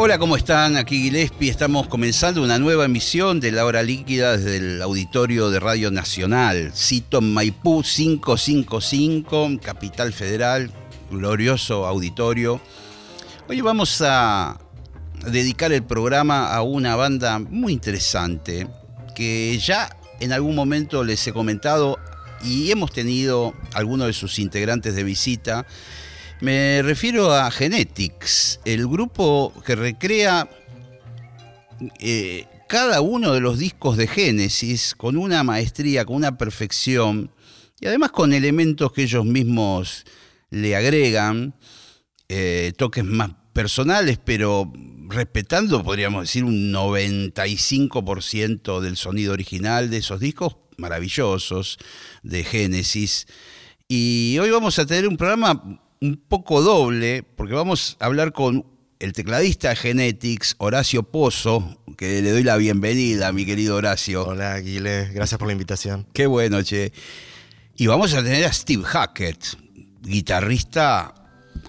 Hola, ¿cómo están? Aquí Gillespie. Estamos comenzando una nueva emisión de La Hora Líquida desde el auditorio de Radio Nacional. Cito en Maipú 555, Capital Federal, glorioso auditorio. Hoy vamos a dedicar el programa a una banda muy interesante que ya en algún momento les he comentado y hemos tenido algunos de sus integrantes de visita me refiero a Genetics, el grupo que recrea eh, cada uno de los discos de Génesis con una maestría, con una perfección y además con elementos que ellos mismos le agregan, eh, toques más personales, pero respetando, podríamos decir, un 95% del sonido original de esos discos maravillosos de Génesis. Y hoy vamos a tener un programa un poco doble, porque vamos a hablar con el tecladista de Genetics, Horacio Pozo, que le doy la bienvenida, mi querido Horacio. Hola, Aguile, gracias por la invitación. Qué bueno, che. Y vamos a tener a Steve Hackett, guitarrista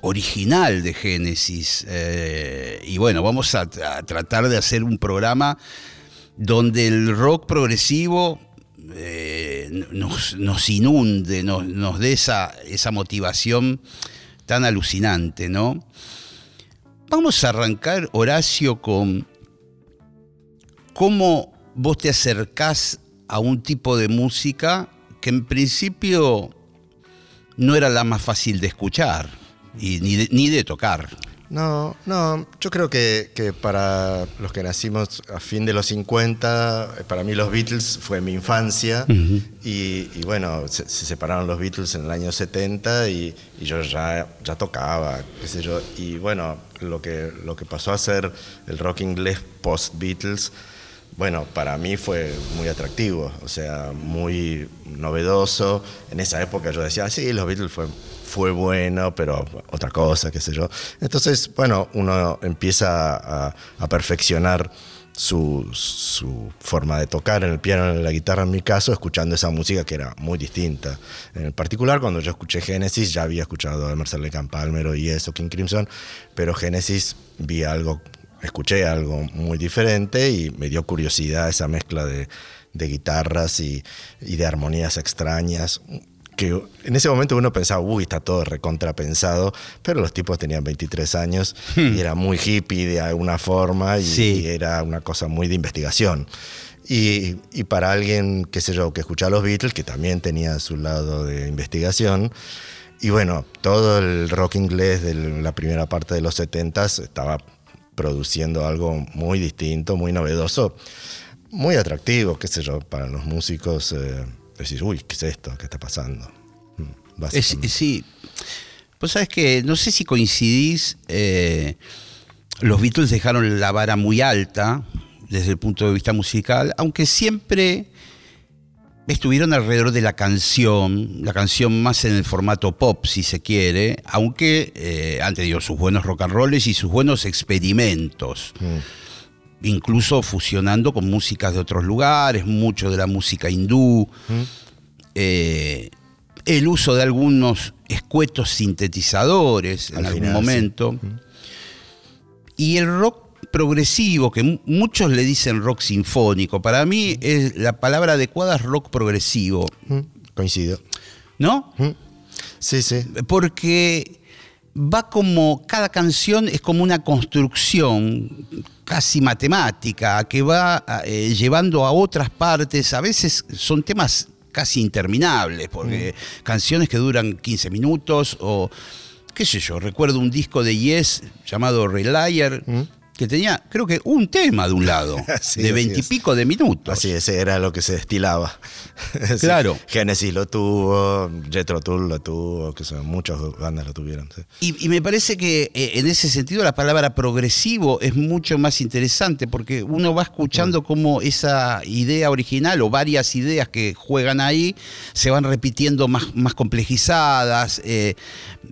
original de Genesis. Eh, y bueno, vamos a, tratar de hacer un programa donde el rock progresivo eh, nos, inunde, nos, nos dé esa, esa motivación tan alucinante, ¿no? Vamos a arrancar, Horacio, con cómo vos te acercás a un tipo de música que en principio no era la más fácil de escuchar y ni de tocar. No, no, yo creo que, para los que nacimos a fin de los 50, para mí los Beatles fue mi infancia. Y, bueno, se, separaron los Beatles en el año 70 y, yo ya, ya tocaba, qué sé yo, y bueno, lo que, lo que pasó a ser el rock inglés post-Beatles, bueno, para mí fue muy atractivo, o sea, muy novedoso. En esa época yo decía, sí, los Beatles fue fue bueno, pero otra cosa, qué sé yo. Entonces, bueno, uno empieza a, perfeccionar su, forma de tocar en el piano, en la guitarra, en mi caso, escuchando esa música que era muy distinta. En particular, cuando yo escuché Genesis, ya había escuchado a Lake Palmer y eso, King Crimson, pero Genesis vi algo, escuché algo muy diferente y me dio curiosidad esa mezcla de, guitarras y, de armonías extrañas que en ese momento uno pensaba, uy, está todo recontrapensado, pero los tipos tenían 23 años y hmm. era muy hippie de alguna forma y, era una cosa muy de investigación. Y, para alguien, qué sé yo, que escuchaba los Beatles, que también tenía su lado de investigación, y bueno, todo el rock inglés de la primera parte de los 70 estaba produciendo algo muy distinto, muy novedoso, muy atractivo, qué sé yo, para los músicos. Eh, decís, uy, ¿qué es esto? ¿Qué está pasando? Mm, sí. Pues sabes que no sé si coincidís, eh, los Beatles dejaron la vara muy alta desde el punto de vista musical, aunque siempre estuvieron alrededor de la canción, la canción más en el formato pop, si se quiere, aunque eh, han tenido sus buenos rock and rolls y sus buenos experimentos. Mm incluso fusionando con músicas de otros lugares, mucho de la música hindú, eh, el uso de algunos escuetos sintetizadores en algún momento, y el rock progresivo, que muchos le dicen rock sinfónico, para mí es la palabra adecuada es rock progresivo. Coincido. ¿No? Sí, sí. Porque va como, cada canción es como una construcción casi matemática que va eh, llevando a otras partes, a veces son temas casi interminables, porque mm. canciones que duran 15 minutos o qué sé yo, recuerdo un disco de Yes llamado Relier, mm. Que tenía, creo que un tema de un lado, Sí, de veintipico de minutos. Así, ese era lo que se destilaba. Sí, Claro. Genesis lo tuvo, Jethro Tull lo tuvo, que son muchas bandas lo tuvieron. sí. Y, y me parece que eh, en ese sentido la palabra progresivo es mucho más interesante porque uno va escuchando cómo esa idea original o varias ideas que juegan ahí se van repitiendo más, más complejizadas, eh,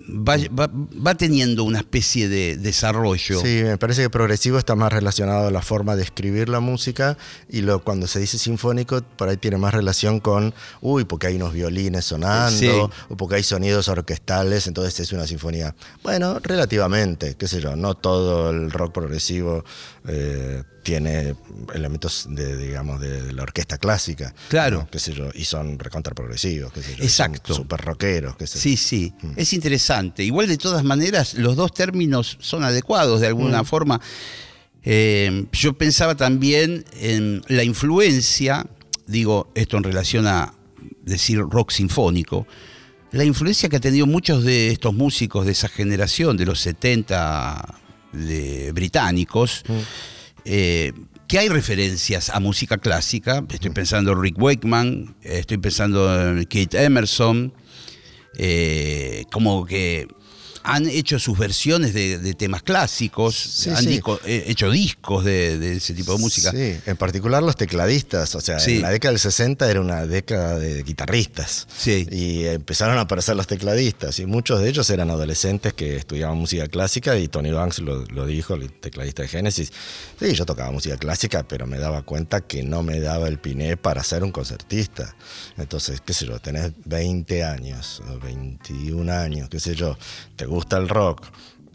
va, va- va teniendo una especie de desarrollo. Sí, me parece que progresivo está más relacionado a la forma de escribir la música y lo, cuando se dice sinfónico, por ahí tiene más relación con, uy, porque hay unos violines sonando, Sí. o porque hay sonidos orquestales, entonces es una sinfonía. Bueno, relativamente, qué sé yo, no todo el rock progresivo eh, tiene elementos de, digamos, de, de la orquesta clásica. Claro. ¿no? Qué sé yo, y son recontra progresivos, qué sé yo. Exacto. Super rockeros, qué sé yo. Sí, sí, Mm. es interesante. Igual de todas maneras, los dos términos son adecuados de alguna Mm. forma. Eh, yo pensaba también en la influencia, digo esto en relación a decir rock sinfónico, la influencia que ha tenido muchos de estos músicos de esa generación, de los 70 de británicos, Mm. eh, que hay referencias a música clásica. Estoy pensando en Rick Wakeman, estoy pensando en Kate Emerson, eh, como que han hecho sus versiones de, de temas clásicos, Sí, han sí. disco- eh, hecho discos de, de ese tipo de música. Sí, en particular los tecladistas. O sea, Sí. en la década del 60 era una década de guitarristas. Sí. Y empezaron a aparecer los tecladistas. Y muchos de ellos eran adolescentes que estudiaban música clásica. Y Tony Banks lo, lo dijo, el tecladista de Genesis. Sí, yo tocaba música clásica, pero me daba cuenta que no me daba el piné para ser un concertista. Entonces, qué sé yo, tenés 20 años, o 21 años, qué sé yo, te gusta el rock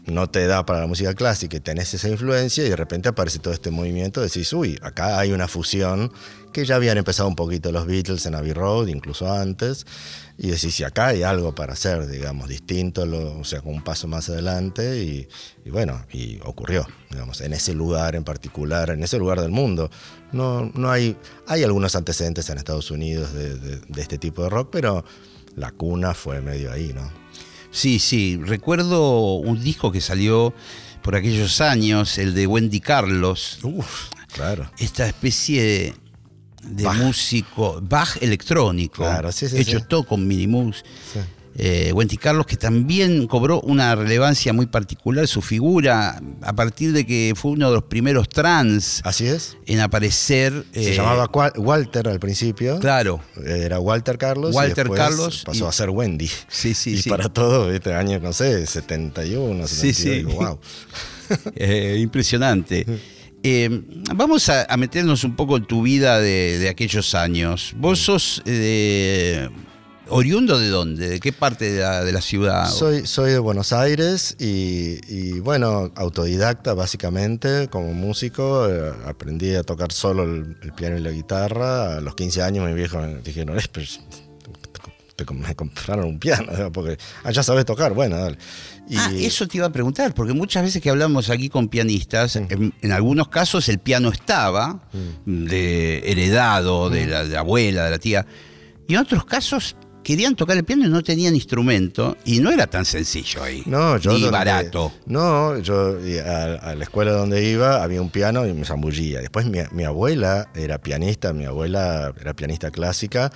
no te da para la música clásica y tenés esa influencia y de repente aparece todo este movimiento, decís, uy, acá hay una fusión que ya habían empezado un poquito los Beatles en Abbey Road, incluso antes, y decís, si acá hay algo para hacer, digamos, distinto, o sea, con un paso más adelante, y, y bueno, y ocurrió, digamos, en ese lugar en particular, en ese lugar del mundo. No, no hay, hay algunos antecedentes en Estados Unidos de, de- de este tipo de rock, pero la cuna fue medio ahí, ¿no? Sí, sí, recuerdo un disco que salió por aquellos años, el de Wendy Carlos, Uf, claro. esta especie de Bach. músico, Bach electrónico, Claro, sí, sí, hecho sí. todo con Minimus. Eh, Wendy Carlos, que también cobró una relevancia muy particular, su figura, a partir de que fue uno de los primeros trans Así es. en aparecer. Se eh, llamaba Walter al principio. Claro, Era Walter Carlos. y Walter después Carlos Pasó y- a ser Wendy. sí, sí, y sí. para todo, este año, no sé, 71, 72. Sí, sí. wow. Eh, impresionante. Eh, vamos a, a meternos un poco en tu vida de, de aquellos años. ¿Vos sos eh, oriundo de dónde? ¿De qué parte de la, de la ciudad? Soy, soy de Buenos Aires y, y, bueno, autodidacta básicamente como músico. eh, aprendí a tocar solo el, el piano y la guitarra. A los 15 años mi viejo me dijeron, "Eh, pero me compraron un piano, ¿no? porque ah, ya sabes tocar, bueno, dale. Y- Ah, eso te iba a preguntar, porque muchas veces que hablamos aquí con pianistas, en, en algunos casos el piano estaba Mm. de heredado de la, de la abuela, de la tía, y en otros casos querían tocar el piano y no tenían instrumento, y no era tan sencillo ahí, No, yo ni donde- barato. No, yo a, a la escuela donde iba había un piano y me zambullía. Después mi, mi abuela era pianista, mi abuela era pianista clásica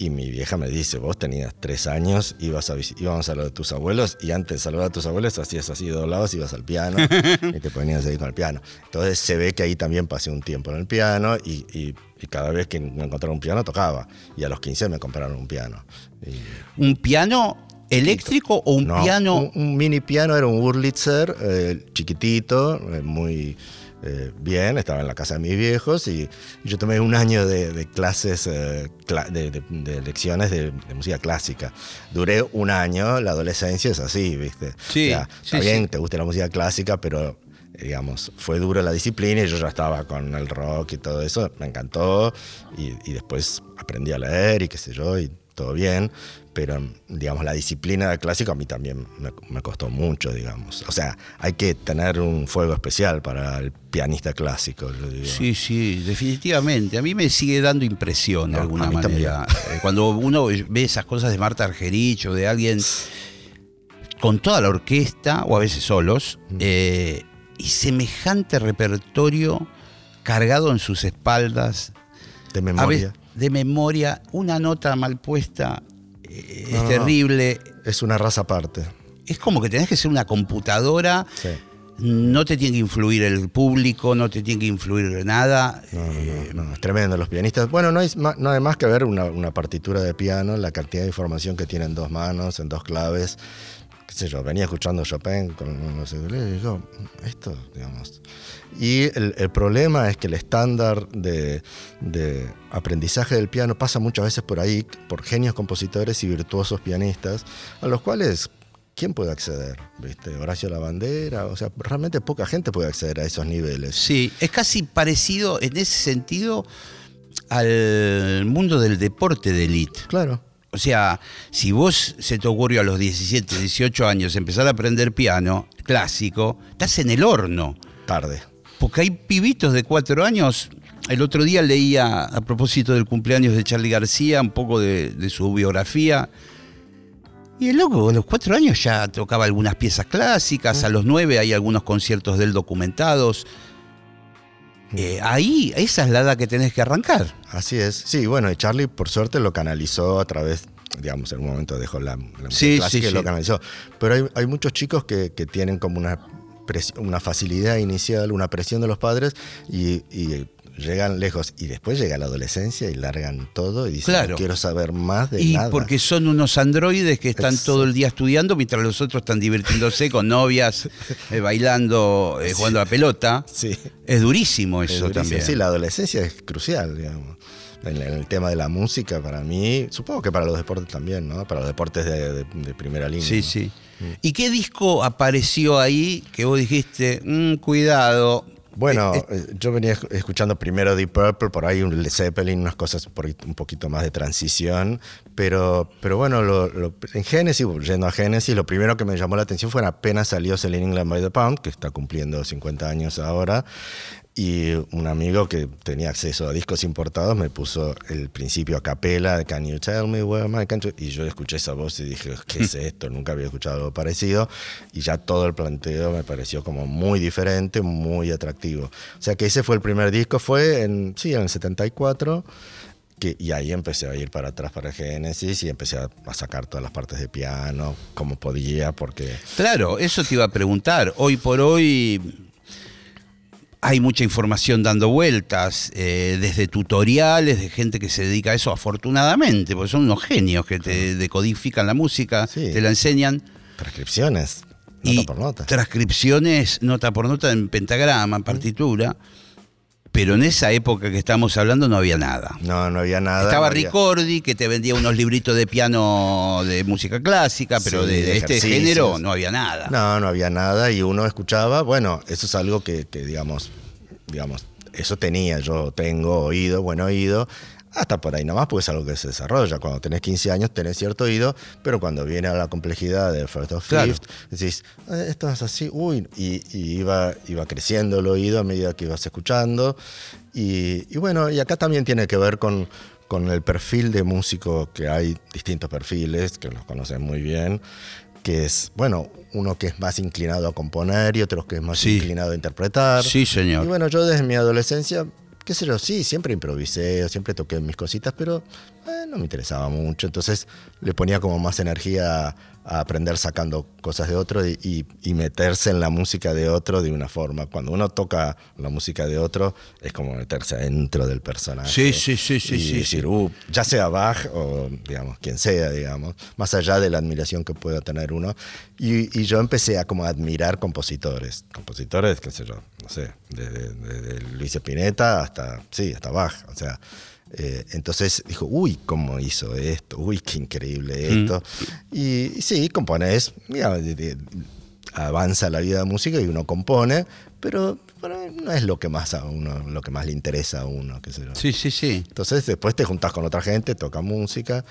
y mi vieja me dice, vos tenías tres años, ibas a, íbamos a lo de tus abuelos y antes de saludar a tus abuelos hacías así doblabas, ibas al piano y te ponías ahí con el piano. Entonces se ve que ahí también pasé un tiempo en el piano y, y- y cada vez que me encontraba un piano tocaba. Y a los 15 me compraron un piano. Y- ¿Un piano eléctrico o un no, piano? Un, un mini piano era un Wurlitzer eh, chiquitito, eh, muy eh, bien, estaba en la casa de mis viejos y, y yo tomé un año de, de clases, eh, cla- de, de- de lecciones de, música clásica. Duré un año, la adolescencia es así, ¿viste? Sí, O sea, sí, está bien, sí. te gusta la música clásica, pero digamos, fue dura la disciplina y yo ya estaba con el rock y todo eso, me encantó y, y después aprendí a leer y qué sé yo y todo bien, pero digamos la disciplina del clásico a mí también me, me costó mucho, digamos. O sea, hay que tener un fuego especial para el pianista clásico, yo digo. Sí, sí, definitivamente. A mí me sigue dando impresión de No, alguna manera. Eh, Cuando uno ve esas cosas de Marta Argerich o de alguien con toda la orquesta, o a veces solos, Mm. eh, y semejante repertorio cargado en sus espaldas. De memoria. De memoria, una nota mal puesta eh, No, es no, terrible. Es una raza aparte. Es como que tenés que ser una computadora. Sí. No te tiene que influir el público, no te tiene que influir nada. No, no, no, no, es tremendo los pianistas. Bueno, no hay, no hay más que ver una, una partitura de piano, la cantidad de información que tiene en dos manos, en dos claves. Qué sé yo, venía escuchando Chopin con no sé qué, y digo, esto, digamos. Y el, el problema es que el estándar de, de aprendizaje del piano pasa muchas veces por ahí, por genios compositores y virtuosos pianistas, a los cuales, ¿quién puede acceder? ¿Viste? Horacio Lavandera, o sea, realmente poca gente puede acceder a esos niveles. Sí, es casi parecido en ese sentido al mundo del deporte de élite. Claro. O sea, si vos se te ocurrió a los 17, 18 años empezar a aprender piano clásico, estás en el horno. Tarde. Porque hay pibitos de cuatro años. El otro día leía, a propósito del cumpleaños de Charlie García, un poco de, de su biografía. Y el loco, a los cuatro años ya tocaba algunas piezas clásicas, a los nueve hay algunos conciertos de él documentados. Eh, ahí, esa es la edad que tenés que arrancar. Así es. Sí, bueno, y Charlie por suerte lo canalizó a través, digamos, en un momento dejó la, la Sí, clásica sí, y lo canalizó. Pero hay, hay muchos chicos que, que tienen como una, una facilidad inicial, una presión de los padres y, y llegan lejos. Y después llega la adolescencia y largan todo y dicen, Claro. no quiero saber más de Y nada. porque son unos androides que están Exacto. todo el día estudiando mientras los otros están divirtiéndose con novias, eh, bailando, eh, jugando a pelota. Sí. Es durísimo Es eso durísimo. también. Sí, la adolescencia es crucial, digamos. En, en el tema de la música, para mí, supongo que para los deportes también, ¿no? Para los deportes de, de- de primera línea. Sí, ¿no? sí. ¿Y qué disco apareció ahí que vos dijiste, "Mm, cuidado? Bueno, Eh, eh, yo venía esc- escuchando primero Deep Purple, por ahí un Led Zeppelin, unas cosas por un poquito más de transición, pero, pero bueno, lo- lo- en Genesis, yendo a Genesis, lo primero que me llamó la atención fue apenas salió Selling England by the Pound, que está cumpliendo 50 años ahora, y un amigo que tenía acceso a discos importados me puso el principio a capela de Can You Tell Me Where My Country? Y yo escuché esa voz y dije, ¿qué es esto? Nunca había escuchado algo parecido. Y ya todo el planteo me pareció como muy diferente, muy atractivo. O sea que ese fue el primer disco, fue en, sí, en el 74. Que, y ahí empecé a ir para atrás para Genesis y empecé a, a sacar todas las partes de piano como podía, porque Claro, eso te iba a preguntar. Hoy por hoy hay mucha información dando vueltas, eh, desde tutoriales de gente que se dedica a eso, afortunadamente, porque son unos genios que te decodifican la música, Sí. te la enseñan. transcripciones, nota y por nota. transcripciones nota por nota en pentagrama, en partitura. Pero en esa época que estamos hablando no había nada. No, no había nada. Estaba no había- Ricordi, que te vendía unos libritos de piano de música clásica, pero Sí, de, de este género no había nada. No, no había nada y uno escuchaba, bueno, eso es algo que, que, digamos, digamos, eso tenía, yo tengo oído, buen oído, hasta por ahí nomás, porque es algo que se desarrolla. Cuando tenés 15 años tenés cierto oído, pero cuando viene a la complejidad del first of Claro. fifth, decís, "Eh, esto es así, uy, y, y iba, iba creciendo el oído a medida que ibas escuchando. Y, y bueno, y acá también tiene que ver con, con el perfil de músico, que hay distintos perfiles, que los conocen muy bien, que es, bueno, uno que es más inclinado a componer y otros que es más Sí. inclinado a interpretar. Sí, señor. Y bueno, yo desde mi adolescencia, qué sé yo, sí, siempre improvisé, siempre toqué mis cositas, pero eh, no me interesaba mucho. Entonces le ponía como más energía a, aprender sacando cosas de otro y, y- y meterse en la música de otro de una forma. Cuando uno toca la música de otro, es como meterse dentro del personaje. Sí, sí, sí, sí, Y sí, decir, sí. "Uh, ya sea Bach o, digamos, quien sea, digamos, más allá de la admiración que pueda tener uno. Y, y yo empecé a como admirar compositores. Compositores, qué sé yo, no sé, desde, desde Luis Spinetta hasta, sí, hasta Bach. O sea, eh, entonces dijo, uy, ¿cómo hizo esto? Uy, qué increíble esto. Y, y sí, compones, mira, de- de- avanza la vida de música y uno compone, pero bueno, no es lo que más a uno, lo que más le interesa a uno, qué sé yo. Sí, sí, sí. Entonces después te juntas con otra gente, toca música.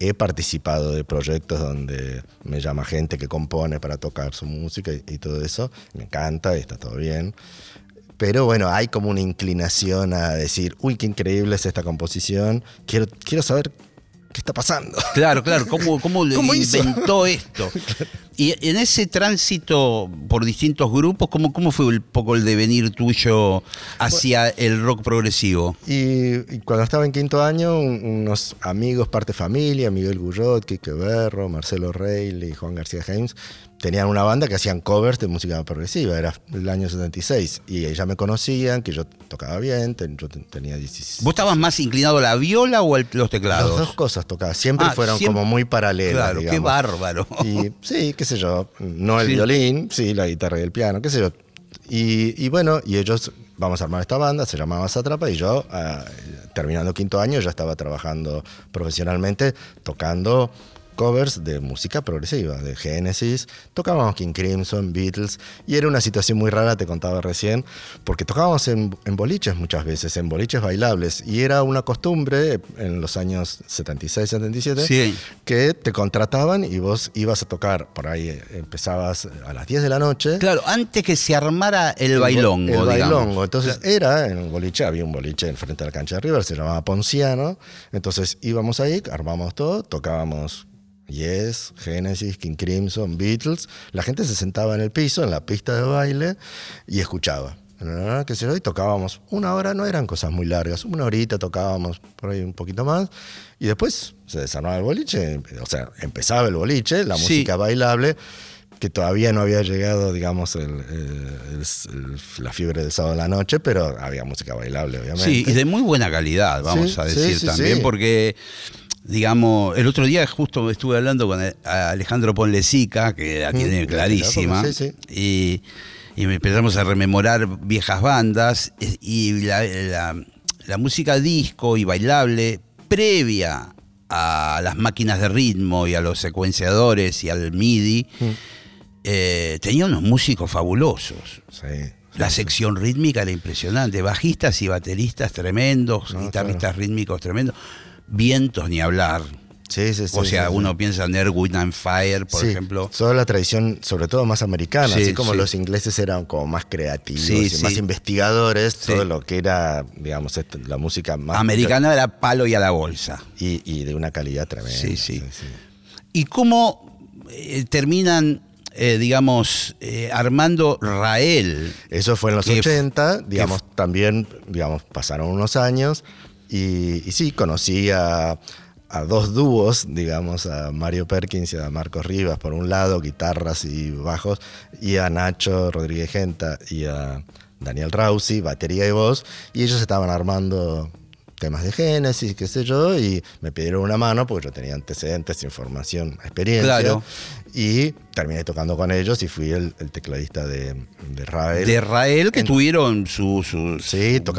He participado de proyectos donde me llama gente que compone para tocar su música y, y todo eso. Me encanta, y está todo bien. Pero bueno, hay como una inclinación a decir, uy, qué increíble es esta composición. Quiero, quiero saber qué está pasando. Claro, claro, ¿cómo, cómo, inventó esto? Y en ese tránsito por distintos grupos, ¿cómo, cómo fue un poco el devenir tuyo hacia el rock progresivo? Y, cuando estaba en quinto año, unos amigos, parte familia, Miguel Gurrot, Quique Berro, Marcelo Reilly, Juan García James, tenían una banda que hacían covers de música progresiva, era el año 76, y ya me conocían, que yo tocaba bien, yo tenía 16. ¿Vos estabas más inclinado a la viola o a los teclados? Las dos cosas tocaba, siempre ah, fueron como muy paralelas. Claro, qué bárbaro. Y, sí, qué sé yo, no el violín, sí, la guitarra y el piano, qué sé yo. Y, bueno, y ellos, vamos a armar esta banda, se llamaba Satrapa, y yo, ah, terminando quinto año, ya estaba trabajando profesionalmente, tocando covers de música progresiva, de Genesis, tocábamos King Crimson, Beatles, y era una situación muy rara, te contaba recién, porque tocábamos en, boliches muchas veces, en boliches bailables, y era una costumbre en los años 76, 77, que te contrataban y vos ibas a tocar, por ahí empezabas a las 10 de la noche. Claro, antes que se armara el, bailongo. El bailongo, entonces era en un boliche, había un boliche enfrente de la cancha de River, se llamaba Ponciano, entonces íbamos ahí, armamos todo, tocábamos Yes, Genesis, King Crimson, Beatles, la gente se sentaba en el piso, en la pista de baile, y escuchaba. Que se y tocábamos. Una hora, no eran cosas muy largas, una horita tocábamos por ahí un poquito más, y después se desarmaba el boliche, o sea, empezaba el boliche, la música bailable, que todavía no había llegado, digamos, la fiebre del sábado de la noche, pero había música bailable, obviamente. Sí, y de muy buena calidad, vamos a decir también, porque digamos, el otro día justo estuve hablando con Alejandro Ponlecica, que la tiene clarísima, y, empezamos a rememorar viejas bandas, y la, música disco y bailable previa a las máquinas de ritmo y a los secuenciadores y al MIDI, eh, tenía unos músicos fabulosos. La sección rítmica era impresionante, bajistas y bateristas tremendos, guitarristas rítmicos tremendos vientos ni hablar. Sí, sí, sí, o sea, uno piensa en Air, Wind and Fire, por ejemplo. Toda la tradición, sobre todo más americana, así como los ingleses eran como más creativos y más investigadores, todo lo que era, digamos, la música más... Americana era palo y a la bolsa. Y, de una calidad tremenda. Sí, sí. ¿Y cómo eh, terminan eh, digamos, eh, Armando Rael. Eso fue en los 80, digamos, también, digamos, pasaron unos años. Y, sí, conocí a, dos dúos, digamos, a Mario Perkins y a Marcos Rivas, por un lado, guitarras y bajos, y a Nacho Rodríguez Genta y a Daniel Rausi, batería y voz, y ellos estaban armando temas de Génesis, qué sé yo, y me pidieron una mano porque yo tenía antecedentes, información, experiencia. Claro. Y terminé tocando con ellos y fui el, tecladista de, de, Rael. De Rael, que tuvieron su,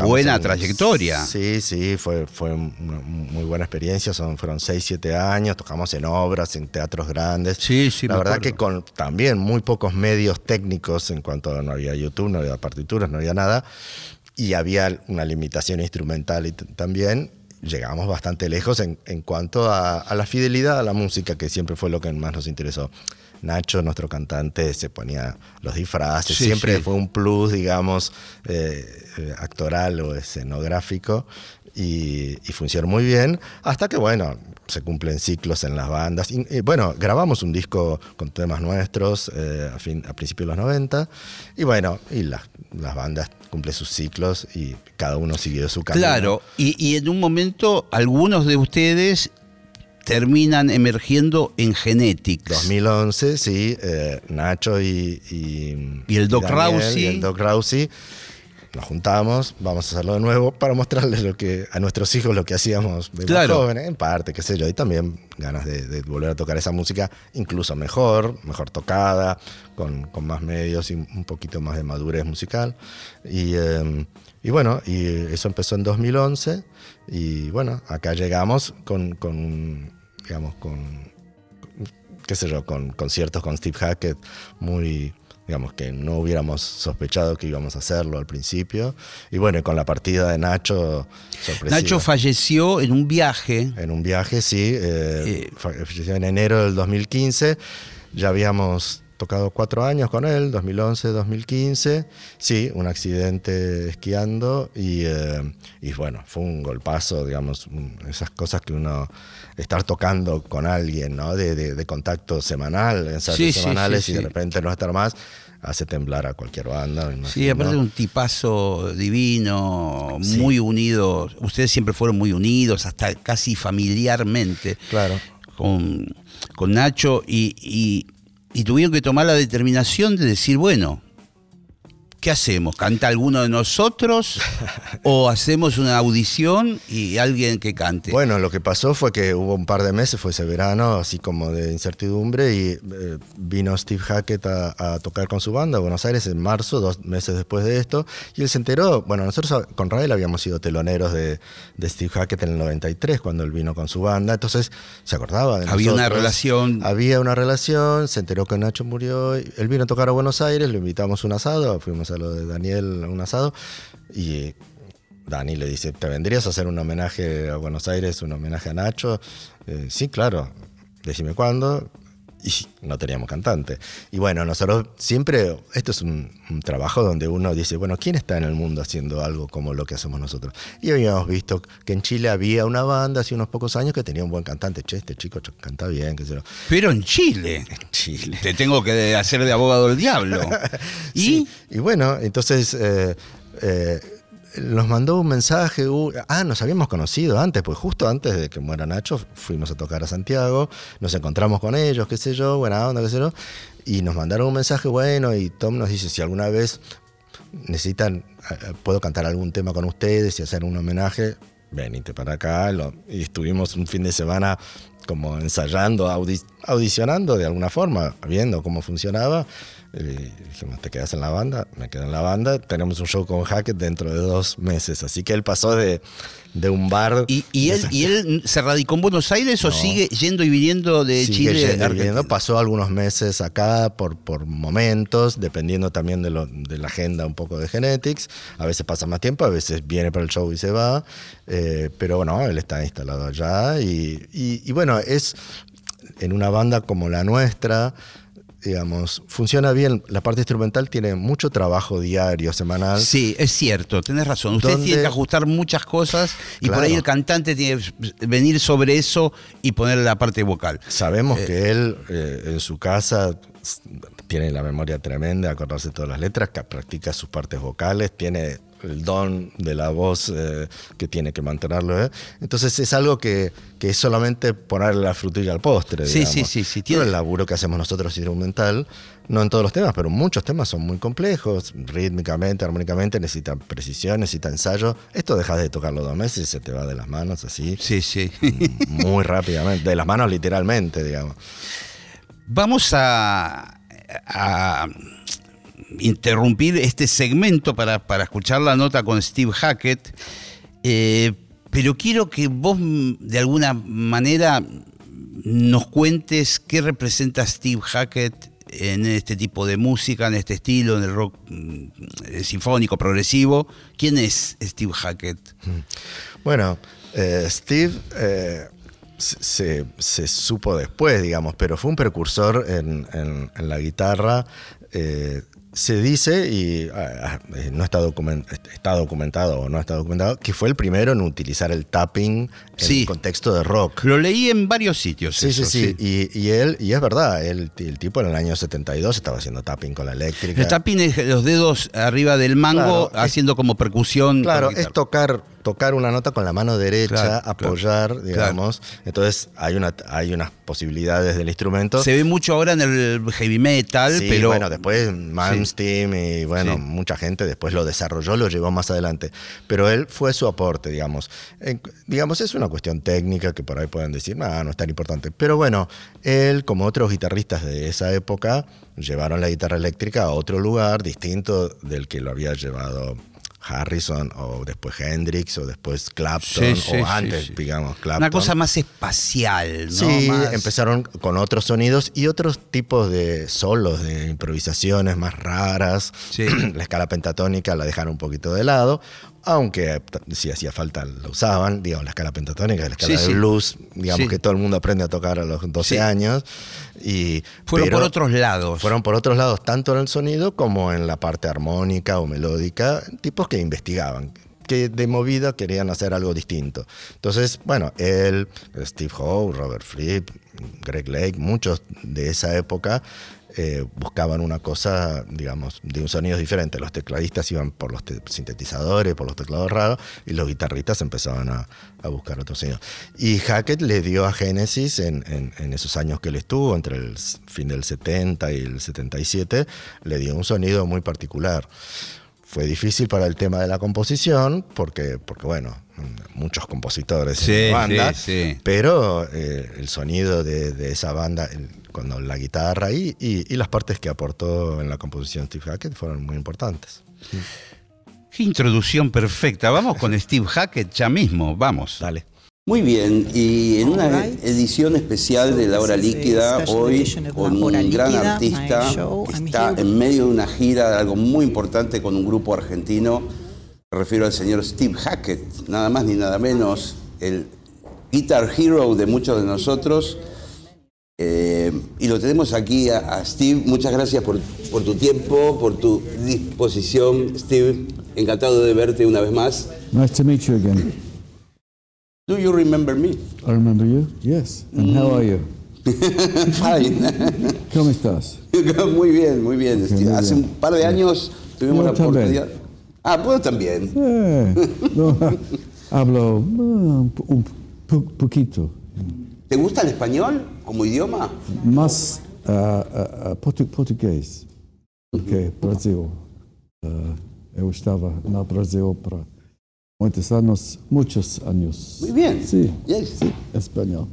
buena trayectoria. Sí, sí, fue, fue una muy buena experiencia. Son, fueron 6, 7 años, tocamos en obras, en teatros grandes. Sí, sí, La verdad que con también muy pocos medios técnicos en cuanto a no había YouTube, no había partituras, no había nada y había una limitación instrumental y también llegamos bastante lejos en, en cuanto a, la fidelidad a la música, que siempre fue lo que más nos interesó. Nacho, nuestro cantante, se ponía los disfraces, siempre fue un plus, digamos, eh, eh, actoral o escenográfico y, funcionó muy bien, hasta que, bueno, se cumplen ciclos en las bandas. Y, bueno, grabamos un disco con temas nuestros eh, a, fin, a principios de los 90, y bueno, y las bandas cumplen sus ciclos y cada uno siguió su camino. Claro, y, en un momento algunos de ustedes terminan emergiendo en Genetics. 2011, sí, eh, Nacho y, y, el Doc Rousey. el Doc Rousey nos juntamos, vamos a hacerlo de nuevo para mostrarles lo que a nuestros hijos lo que hacíamos de más jóvenes, en parte, qué sé yo, y también ganas de, volver a tocar esa música incluso mejor, mejor tocada, con, con más medios y un poquito más de madurez musical. Y, em, y, bueno, y eso empezó en 2011 y bueno, acá llegamos con, con digamos, con, qué sé yo, con conciertos con Steve Hackett muy digamos que no hubiéramos sospechado que íbamos a hacerlo al principio. Y bueno, con la partida de Nacho, Nacho falleció en un viaje. En un viaje, sí, eh, falleció en enero del 2015. Ya habíamos tocado cuatro años con él, 2011, 2015. Sí, un accidente esquiando y, eh, y bueno, fue un golpazo, digamos, esas cosas que uno estar tocando con alguien, ¿no? De, de, contacto semanal, ensayos semanales y de repente no estar más hace temblar a cualquier banda. sí, aparte de un tipazo divino, muy unido. Ustedes siempre fueron muy unidos, hasta casi familiarmente. Claro. Con, con Nacho y, y tuvieron que tomar la determinación de decir, bueno, ¿qué hacemos? ¿Canta alguno de nosotros o hacemos una audición y alguien que cante? Bueno, lo que pasó fue que hubo un par de meses, fue ese verano, así como de incertidumbre, y eh, vino Steve Hackett a, tocar con su banda a Buenos Aires en marzo, dos meses después de esto, y él se enteró, bueno, nosotros con Rael habíamos sido teloneros de, Steve Hackett en el 93, cuando él vino con su banda, entonces se acordaba de Había una relación. Había una relación, se enteró que Nacho murió, él vino a tocar a Buenos Aires, lo invitamos a un asado, fuimos a lo de Daniel un asado y Dani le dice, ¿te vendrías a hacer un homenaje a Buenos Aires, un homenaje a Nacho? Eh, sí, claro, decime cuándo y no teníamos cantante. Y bueno, nosotros siempre, esto es un, trabajo donde uno dice, bueno, ¿quién está en el mundo haciendo algo como lo que hacemos nosotros? Y habíamos visto que en Chile había una banda hace unos pocos años que tenía un buen cantante. Che, este chico canta bien, qué sé yo. Pero en Chile. En Chile. Te tengo que hacer de abogado del diablo. ¿Y? Y bueno, entonces... Eh, eh, nos mandó un mensaje, ah, nos habíamos conocido antes, pues justo antes de que muera Nacho fuimos a tocar a Santiago, nos encontramos con ellos, qué sé yo, buena onda, qué sé yo, y nos mandaron un mensaje bueno y Tom nos dice si alguna vez necesitan, eh, eh, puedo cantar algún tema con ustedes y hacer un homenaje, venite para acá, y estuvimos un fin de semana como ensayando, audicionando de alguna forma, viendo cómo funcionaba. Dijimos, ¿te quedas en la banda? Me quedo en la banda. Tenemos un show con Hackett dentro de dos meses. Así que él pasó de, de un bar. ¿Y, y él, ¿Y él se radicó en Buenos Aires o sigue yendo y viniendo de Chile? Yendo, pasó algunos meses acá por, por momentos, dependiendo también de, lo, de la agenda un poco de Genetics. A veces pasa más tiempo, a veces viene para el show y se va. Eh, pero bueno, él está instalado allá. Y, y, y bueno, es en una banda como la nuestra digamos, funciona bien. La parte instrumental tiene mucho trabajo diario, semanal. Sí, es cierto, tenés razón. Usted tiene que ajustar muchas cosas y por ahí el cantante tiene que venir sobre eso y ponerle la parte vocal. Sabemos eh, que él eh, en su casa tiene la memoria tremenda, acordarse todas las letras, que practica sus partes vocales, tiene el don de la voz eh, que tiene que mantenerlo. ¿eh? Entonces es algo que, que, es solamente ponerle la frutilla al postre. Sí, sí, sí, sí. Tiene el laburo que hacemos nosotros instrumental, no en todos los temas, pero muchos temas son muy complejos, rítmicamente, armónicamente, necesitan precisión, necesita ensayo. Esto dejas de tocarlo dos meses y se te va de las manos así. Sí, sí. Muy rápidamente, de las manos literalmente, digamos. Vamos a, a interrumpir este segmento para, escuchar la nota con Steve Hackett, eh, pero quiero que vos de alguna manera nos cuentes qué representa Steve Hackett en este tipo de música, en este estilo, en el rock mm, sinfónico, progresivo. ¿Quién es Steve Hackett? Bueno, eh, Steve eh, se, supo después, digamos, pero fue un precursor en, la guitarra se dice, y ah, ah, eh, no está, está documentado o no está documentado, que fue el primero en utilizar el tapping en el contexto de rock. Lo leí en varios sitios. Sí, sí, sí. Y, él, y es verdad, el tipo en el año 72 estaba haciendo tapping con la eléctrica. El tapping es los dedos arriba del mango haciendo como percusión. Claro, es tocar tocar una nota con la mano derecha, apoyar, digamos. Entonces hay, una, hay unas posibilidades del instrumento. Se ve mucho ahora en el heavy metal, pero. Bueno, después Malmsteen y bueno, mucha gente después lo desarrolló, lo llevó más adelante. Pero él fue su aporte, digamos. digamos, es una cuestión técnica que por ahí pueden decir, no, no es tan importante. Pero bueno, él, como otros guitarristas de esa época, llevaron la guitarra eléctrica a otro lugar distinto del que lo había llevado Harrison o después Hendrix o después Clapton o antes, digamos, Clapton. Una cosa más espacial, ¿no? Sí, empezaron con otros sonidos y otros tipos de solos, de improvisaciones más raras. la escala pentatónica la dejaron un poquito de lado, aunque si hacía falta lo usaban, digamos, la escala pentatónica, la escala de blues, digamos que todo el mundo aprende a tocar a los 12 años. Y, fueron por otros lados. Fueron por otros lados, tanto en el sonido como en la parte armónica o melódica, tipos que investigaban, que de movida querían hacer algo distinto. Entonces, bueno, él, Steve Howe, Robert Fripp, Greg Lake, muchos de esa época eh, buscaban una cosa, digamos, de un sonido diferente. Los tecladistas iban por los sintetizadores, por los teclados raros, y los guitarristas empezaban a, buscar otro sonido. Y Hackett le dio a Genesis, en, esos años que él estuvo, entre el fin del 70 y el 77, le dio un sonido muy particular. Fue difícil para el tema de la composición, porque, porque bueno, muchos compositores en la banda, pero eh, el sonido de, esa banda, cuando la guitarra y, y, las partes que aportó en la composición Steve Hackett fueron muy importantes. Qué introducción perfecta. Vamos con Steve Hackett ya mismo, vamos. Dale. Muy bien, y en una edición especial de La Hora Líquida, hoy con un gran artista que está en medio de una gira de algo muy importante con un grupo argentino. Me refiero al señor Steve Hackett, nada más ni nada menos, el guitar hero de muchos de nosotros eh, y lo tenemos aquí a, Steve. Muchas gracias por, por, tu tiempo, por tu disposición, Steve. Encantado de verte una vez más. Nice to meet you again. Do you remember me? I remember you. Yes. And how are you? Fine. ¿Cómo estás? muy bien, muy bien. Hace un par de años tuvimos la oportunidad. Ah, puedo también. Eh, hablo uh, un poquito. ¿Te gusta el español como idioma? Más uh, uh, portugués, porque Brasil. Uh, eu estava no Brasil para muchos años, muchos años. Muy bien. Sí, sí español.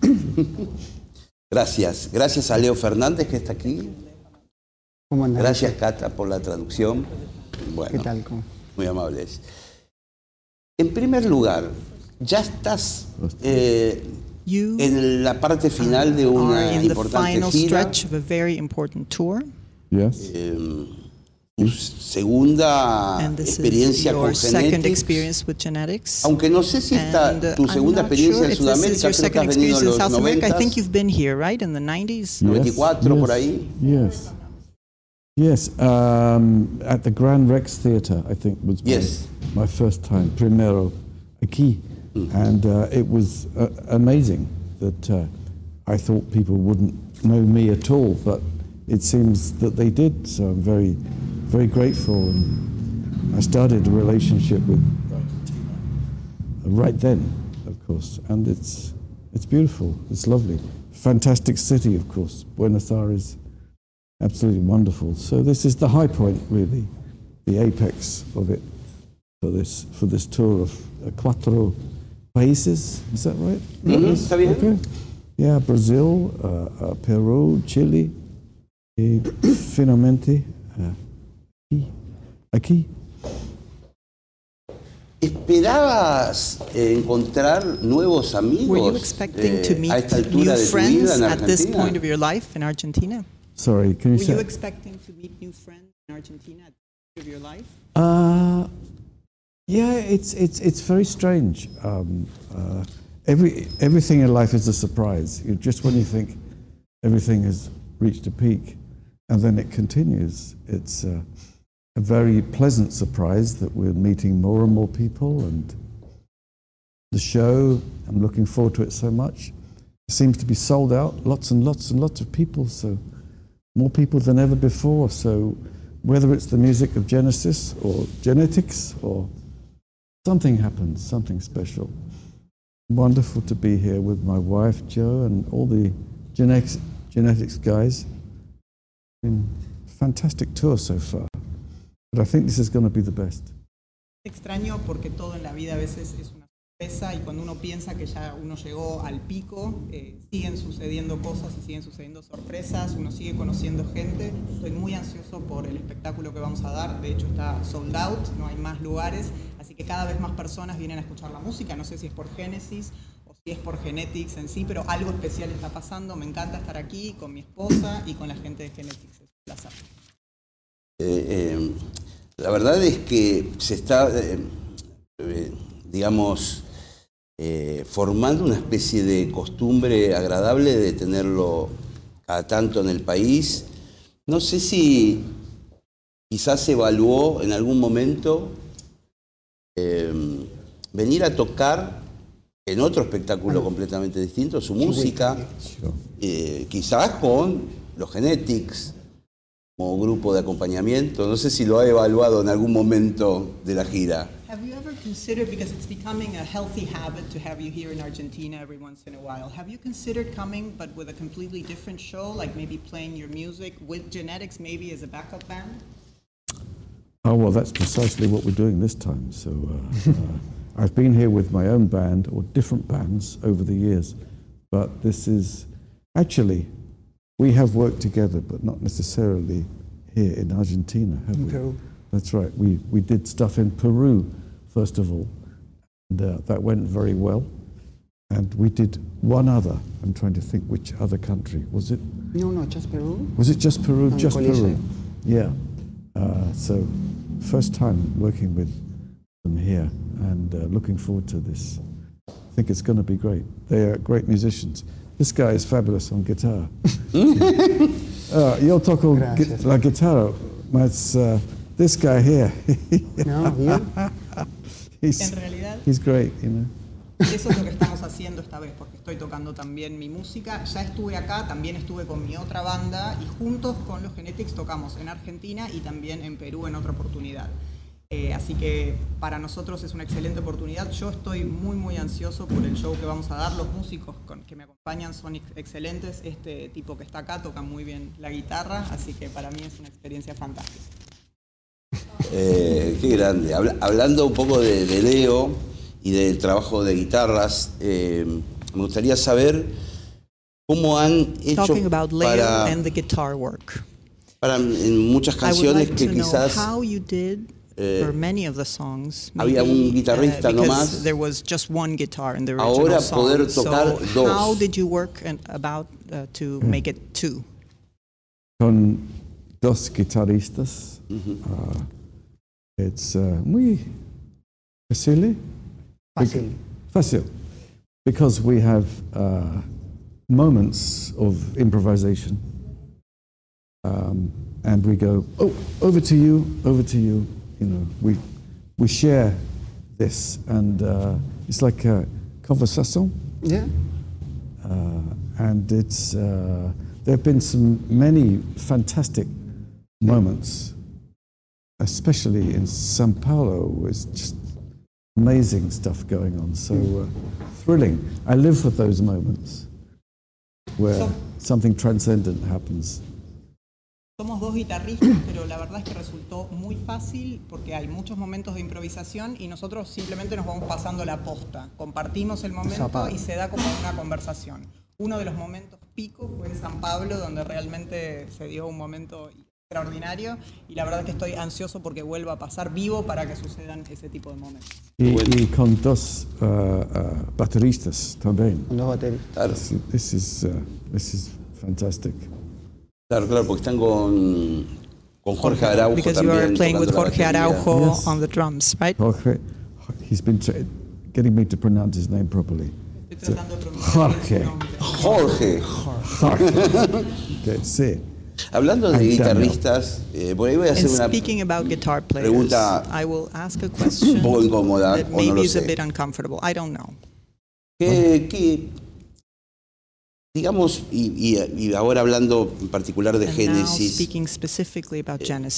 Gracias. Gracias a Leo Fernández que está aquí. Gracias, Cata, por la traducción. Bueno, ¿Qué tal? Muy amables. En primer lugar, ya estás eh, en la parte final de una importante gira. Yes. Eh, tu segunda experiencia con Genetics. Aunque no sé si está uh, tu segunda experiencia en Sudamérica, creo que has venido en los 90. I think you've been here, right, in the 90s. 94 por ahí. Yes. Yes, um, at the Grand Rex Theatre, I think was yes. my, my first time, primero aquí. And uh, it was uh, amazing that uh, I thought people wouldn't know me at all, but it seems that they did. So I'm very, very grateful. And I started a relationship with right then, of course. And it's, it's beautiful, it's lovely. Fantastic city, of course. Buenos Aires, absolutely wonderful. So this is the high point, really, the apex of it for this, for this tour of uh, Cuatro países. Is that right? Mm-hmm. Está. Okay. Yeah, Brazil, uh, uh, Peru, Chile, finalmente uh, aquí. aquí. ¿Esperabas encontrar nuevos amigos Were you expecting eh, to meet a esta altura de tu vida en Argentina? at this point of your life in Argentina? Sorry, can you Were say? you expecting to meet new friends in Argentina at the point of your life? Uh, yeah, it's it's it's very strange. Um, uh, every everything in life is a surprise. You, just when you think everything has reached a peak, and then it continues. It's uh, a very pleasant surprise that we're meeting more and more people, and the show. I'm looking forward to it so much. It seems to be sold out. Lots and lots and lots of people. So more people than ever before. So whether it's the music of Genesis or genetics or something happens, something special. Wonderful to be here with my wife, Joe, and all the genetics, genetics guys. Been fantastic tour so far, but I think this is going to be the best. Extraño porque todo en la vida a veces es una y cuando uno piensa que ya uno llegó al pico, eh, siguen sucediendo cosas y siguen sucediendo sorpresas, uno sigue conociendo gente. Estoy muy ansioso por el espectáculo que vamos a dar, de hecho está sold out, no hay más lugares, así que cada vez más personas vienen a escuchar la música, no sé si es por Genesis o si es por Genetics en sí, pero algo especial está pasando, me encanta estar aquí con mi esposa y con la gente de Genetics, es un placer. Eh, eh, la verdad es que se está digamos, eh, formando una especie de costumbre agradable de tenerlo cada tanto en el país. No sé si quizás se evaluó en algún momento em, venir a tocar en otro espectáculo completamente distinto su música, eh, quizás con los Genetics como grupo de acompañamiento. No sé si lo ha evaluado en algún momento de la gira. Have you ever considered, because it's becoming a healthy habit to have you here in Argentina every once in a while, have you considered coming but with a completely different show, like maybe playing your music with Genetics maybe as a backup band? Oh, well, that's precisely what we're doing this time. So uh, uh, I've been here with my own band or different bands over the years, but this is actually, we have worked together, but not necessarily here in Argentina, have In we? Peru. That's right. We, we did stuff in Peru, first of all, and uh, that went very well. And we did one other. I'm trying to think which other country. Was it No, no, just Peru. was it just Peru? And just Peru. Yeah. Uh, so, first time working with them here and uh, looking forward to this. I think it's going to be great. They are great musicians. This guy is fabulous on guitar. uh, yo toco Gracias. la guitarra, mas uh, this guy here, No, you? he's, En realidad, he's great, you know. eso es lo que estamos haciendo esta vez, porque estoy tocando también mi música. Ya estuve acá, también estuve con mi otra banda y juntos con los Genetics tocamos en Argentina y también en Perú en otra oportunidad. Eh, así que para nosotros es una excelente oportunidad. Yo estoy muy, muy ansioso por el show que vamos a dar. Los músicos con- que me acompañan son ex- excelentes. Este tipo que está acá toca muy bien la guitarra, así que para mí es una experiencia fantástica. Eh, qué grande. Habla- hablando un poco de, de Leo y del trabajo de guitarras, eh, me gustaría saber cómo han hecho Talking about Leo para, and the guitar work. para en muchas canciones like que quizás how you did eh, for many of the songs. había un guitarrista because nomás. There was just one guitar in the original Ahora song. poder tocar so dos. how did you work and about uh, to make it two? con dos guitarristas. Uh, it's uh, muy fácil. Fácil. Fácil. Because we have uh, moments of improvisation. Um, and we go, oh, over to you, over to you. You know, we, we share this. And uh, it's like a conversation. Yeah. Uh, and it's uh, there have been some many fantastic moments, especially in Sao Paulo. With just amazing stuff going on, so uh, thrilling. I live for those moments where So- something transcendent happens. Somos dos guitarristas, pero la verdad es que resultó muy fácil porque hay muchos momentos de improvisación y nosotros simplemente nos vamos pasando la posta. Compartimos el momento Zapado. y se da como una conversación. Uno de los momentos pico fue en San Pablo, donde realmente se dio un momento extraordinario y la verdad es que estoy ansioso porque vuelva a pasar vivo para que sucedan ese tipo de momentos. Y, y con dos uh, uh, bateristas también. Dos baterías. Claro, This, this is uh, this is fantastic. Claro, claro, porque están con, con Jorge Araujo Because you también. are playing with Jorge. Araujo Yes. on the drums, right? Jorge, he's been getting me to pronounce his name properly. Estoy tratando de pronunciar bien su Jorge. Jorge, Jorge. okay, sí. hablando de guitarristas, eh, por ahí voy a hacer una speaking about guitar players, pregunta I will ask a question un poco incómoda, o no maybe lo is a sé. bit uncomfortable. I don't know. ¿Qué, qué- digamos, y, y- y ahora hablando en particular de Génesis, Genesis.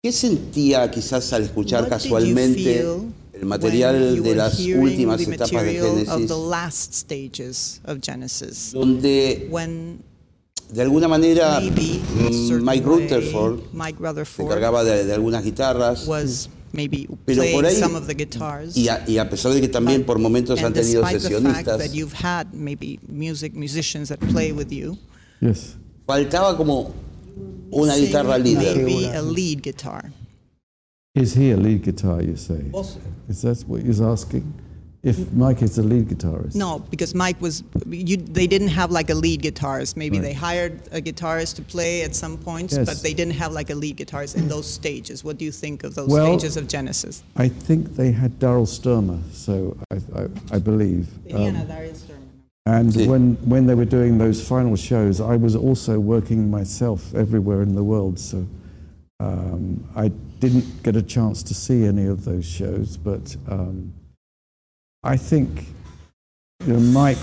¿qué sentía quizás al escuchar casualmente el material de las últimas etapas de Génesis, donde de alguna manera mm, Mike Rutherford Mike se Rutherford encargaba de, de algunas guitarras. was maybe Pero por playing ahí- some of the guitars. y a, y a pesar de que también But- por momentos han and tenido despite the fact sesionistas, that you've had maybe music musicians that play with you, Yes. faltaba como una sing guitarra líder. maybe a lead guitar. Is he a lead guitar, you say? Vos- Is that what he's asking? If Mike is the lead guitarist? No, because Mike was. You, they didn't have like a lead guitarist. Maybe Right. they hired a guitarist to play at some points, Yes. but they didn't have like a lead guitarist in those stages. What do you think of those Well- stages of Genesis? I think they had Daryl Sturmer, so I, I, I believe. Tenían a Um, Daryl Sturman. And Sí. when, when they were doing those final shows, I was also working myself everywhere in the world. So um, I didn't get a chance to see any of those shows, but um, I think you know, Mike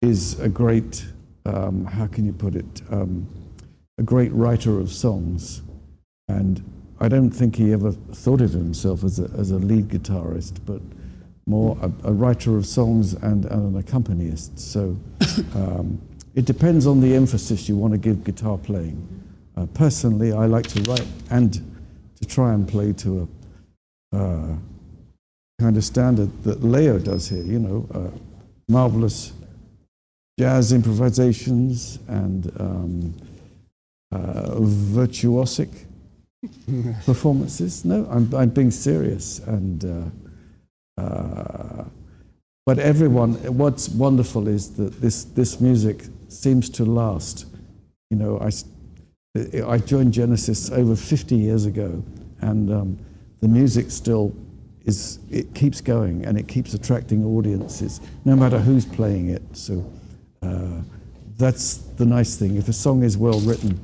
is a great, um, how can you put it, um, a great writer of songs. And I don't think he ever thought of himself as a, as a lead guitarist, but more a, a writer of songs and, and an accompanist. So um, it depends on the emphasis you want to give guitar playing. Uh, personally, I like to write and to try and play to a uh, kind of standard that Leo does here, you know, uh, marvelous jazz improvisations and um, uh, virtuosic performances. No, I'm, I'm being serious. And uh, uh, but everyone, what's wonderful is that this this music seems to last. You know, I I joined Genesis over 50 years ago, and um, the music still is it keeps going and it keeps attracting audiences, no matter who's playing it. So. Uh, that's the nice thing. If a song is well written,